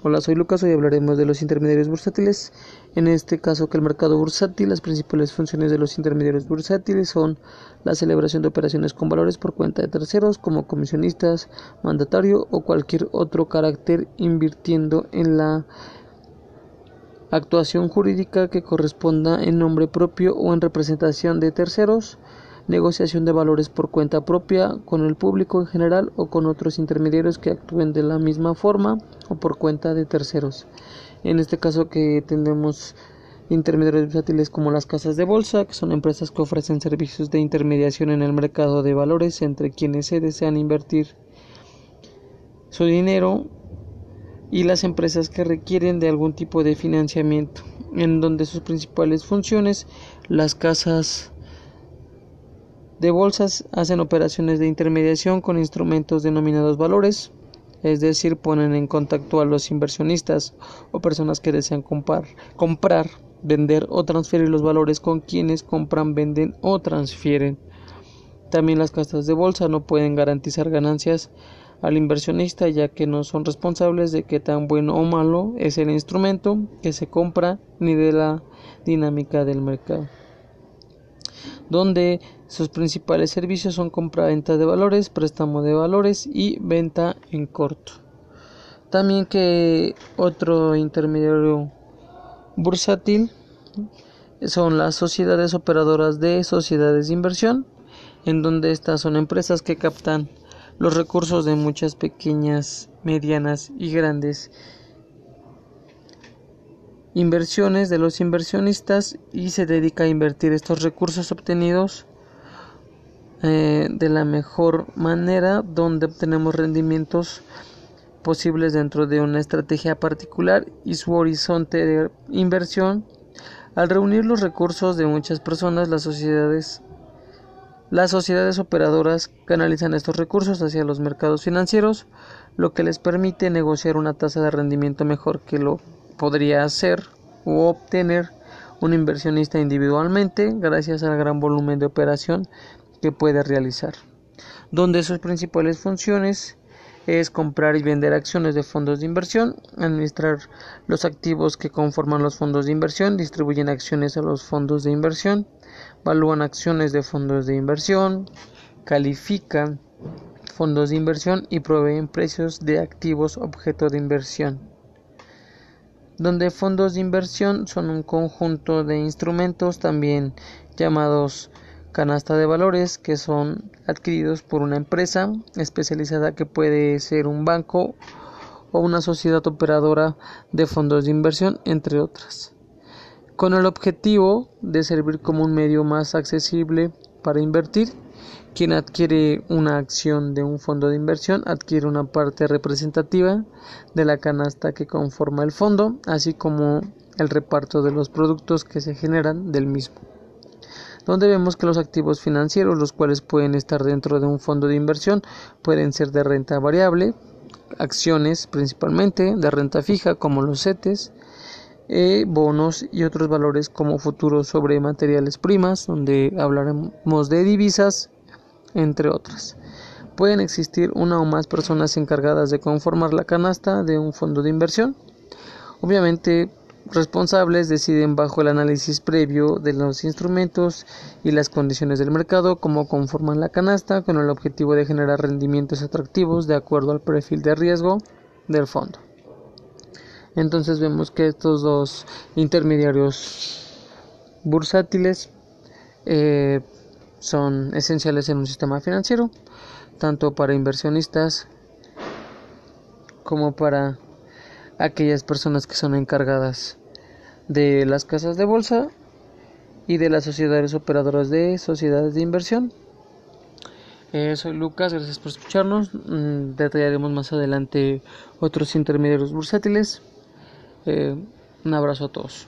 Hola, soy Lucas. Hoy hablaremos de los intermediarios bursátiles. En este caso, que el mercado bursátil, las principales funciones de los intermediarios bursátiles son la celebración de operaciones con valores por cuenta de terceros, como comisionistas, mandatario o cualquier otro carácter, invirtiendo en la actuación jurídica que corresponda en nombre propio o en representación de terceros negociación de valores por cuenta propia con el público en general o con otros intermediarios que actúen de la misma forma o por cuenta de terceros. En este caso que tenemos intermediarios bursátiles como las casas de bolsa, que son empresas que ofrecen servicios de intermediación en el mercado de valores entre quienes se desean invertir su dinero y las empresas que requieren de algún tipo de financiamiento, en donde sus principales funciones, las casas de bolsas hacen operaciones de intermediación con instrumentos denominados valores, es decir, ponen en contacto a los inversionistas o personas que desean comprar, comprar, vender o transferir los valores con quienes compran, venden o transfieren. También las casas de bolsa no pueden garantizar ganancias al inversionista ya que no son responsables de qué tan bueno o malo es el instrumento que se compra ni de la dinámica del mercado donde sus principales servicios son compra-venta de valores, préstamo de valores y venta en corto. También que otro intermediario bursátil son las sociedades operadoras de sociedades de inversión, en donde estas son empresas que captan los recursos de muchas pequeñas, medianas y grandes inversiones de los inversionistas y se dedica a invertir estos recursos obtenidos eh, de la mejor manera donde obtenemos rendimientos posibles dentro de una estrategia particular y su horizonte de inversión. Al reunir los recursos de muchas personas las sociedades las sociedades operadoras canalizan estos recursos hacia los mercados financieros lo que les permite negociar una tasa de rendimiento mejor que lo podría hacer o obtener un inversionista individualmente gracias al gran volumen de operación que puede realizar, donde sus principales funciones es comprar y vender acciones de fondos de inversión, administrar los activos que conforman los fondos de inversión, distribuyen acciones a los fondos de inversión, valúan acciones de fondos de inversión, califican fondos de inversión y proveen precios de activos objeto de inversión. Donde fondos de inversión son un conjunto de instrumentos también llamados canasta de valores que son adquiridos por una empresa especializada que puede ser un banco o una sociedad operadora de fondos de inversión entre otras con el objetivo de servir como un medio más accesible para invertir quien adquiere una acción de un fondo de inversión adquiere una parte representativa de la canasta que conforma el fondo, así como el reparto de los productos que se generan del mismo. Donde vemos que los activos financieros, los cuales pueden estar dentro de un fondo de inversión, pueden ser de renta variable, acciones principalmente, de renta fija como los CETES, eh, bonos y otros valores como futuros sobre materiales primas, donde hablaremos de divisas, entre otras. Pueden existir una o más personas encargadas de conformar la canasta de un fondo de inversión. Obviamente, responsables deciden bajo el análisis previo de los instrumentos y las condiciones del mercado cómo conforman la canasta con el objetivo de generar rendimientos atractivos de acuerdo al perfil de riesgo del fondo. Entonces vemos que estos dos intermediarios bursátiles eh, son esenciales en un sistema financiero, tanto para inversionistas como para aquellas personas que son encargadas de las casas de bolsa y de las sociedades operadoras de sociedades de inversión. Eh, soy Lucas, gracias por escucharnos. Mm, detallaremos más adelante otros intermediarios bursátiles. Eh, un abrazo a todos.